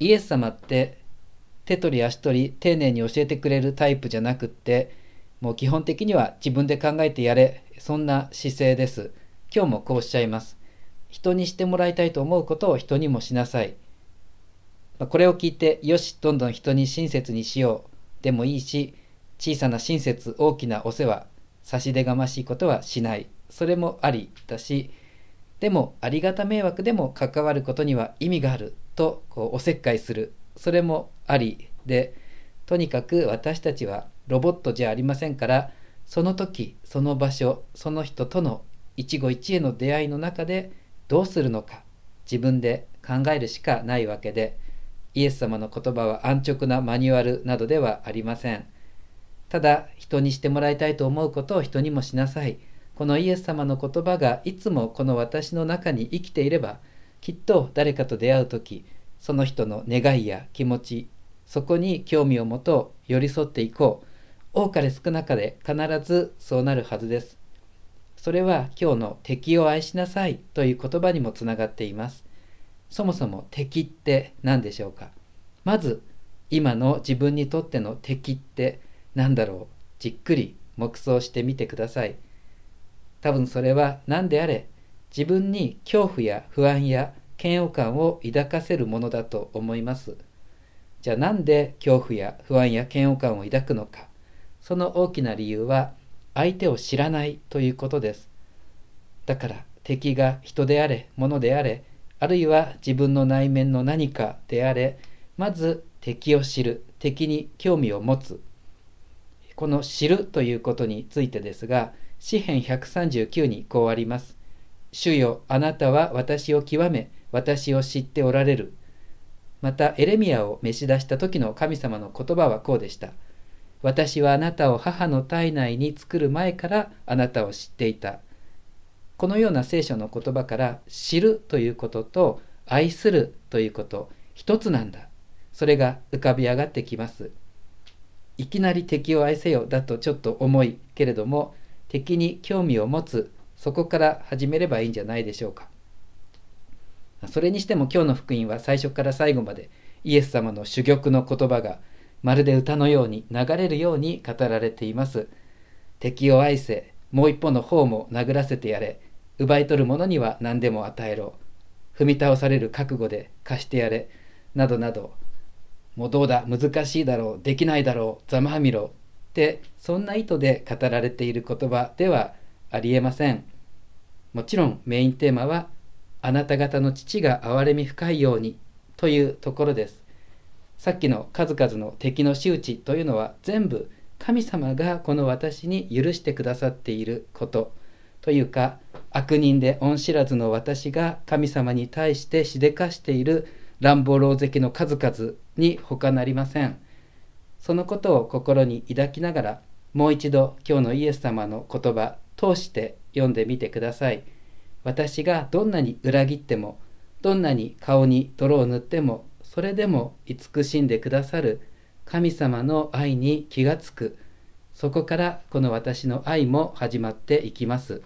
イエス様って手取り足取り丁寧に教えてくれるタイプじゃなくってもう基本的には自分で考えてやれそんな姿勢です。今日もこうおっしゃいます。人にしてもらいたいと思うことを人にもしなさい。これを聞いてよしどんどん人に親切にしようでもいいし小さな親切大きなお世話差し出がましいことはしない。それもありだしでもありがた迷惑でも関わることには意味があるとこうおせっかいする。それもあり。でとにかく私たちはロボットじゃありませんからその時その場所その人との一期一会の出会いの中でどうするのか自分で考えるしかないわけでイエス様の言葉は安直なマニュアルなどではありません。ただ人にしてもらいたいと思うことを人にもしなさい。このイエス様の言葉がいつもこの私の中に生きていればきっと誰かと出会う時その人の願いや気持ちそこに興味を持とう寄り添っていこう。多かれ少なかれ必ずそうなるはずです。それは今日の敵を愛しなさいという言葉にもつながっています。そもそも敵って何でしょうか？まず今の自分にとっての敵って何だろう？じっくり黙想してみてください。多分それは何であれ自分に恐怖や不安や嫌悪感を抱かせるものだと思います。じゃあなんで恐怖や不安や嫌悪感を抱くのか。その大きな理由は相手を知らないということです。だから敵が人であれ物であれあるいは自分の内面の何かであれまず敵を知る敵に興味を持つ。この知るということについてですが詩編139にこうあります。主よあなたは私を極め私を知っておられる。またエレミアを召し出した時の神様の言葉はこうでした。私はあなたを母の体内に作る前からあなたを知っていた。このような聖書の言葉から知るということと愛するということ一つなんだ。それが浮かび上がってきます。いきなり敵を愛せよだとちょっと重いけれども敵に興味を持つそこから始めればいいんじゃないでしょうか。それにしても今日の福音は最初から最後までイエス様の珠玉の言葉がまるで歌のように流れるように語られています。敵を愛せもう一方の方も殴らせてやれ。奪い取る者には何でも与えろ。踏み倒される覚悟で貸してやれ。などなど。もうどうだ？難しいだろう。できないだろう。ざまあみろ。ってそんな意図で語られている言葉ではありえません。もちろんメインテーマはあなた方の父が憐れみ深いようにというところです。さっきの数々の敵の仕打ちというのは全部神様がこの私に許してくださっていること。というか悪人で恩知らずの私が神様に対してしでかしている乱暴狼藉の数々に他なりません。そのことを心に抱きながらもう一度今日のイエス様の言葉通して読んでみてください私がどんなに裏切ってもどんなに顔に泥を塗ってもそれでも慈しんでくださる神様の愛に気がつくそこからこの私の愛も始まっていきます。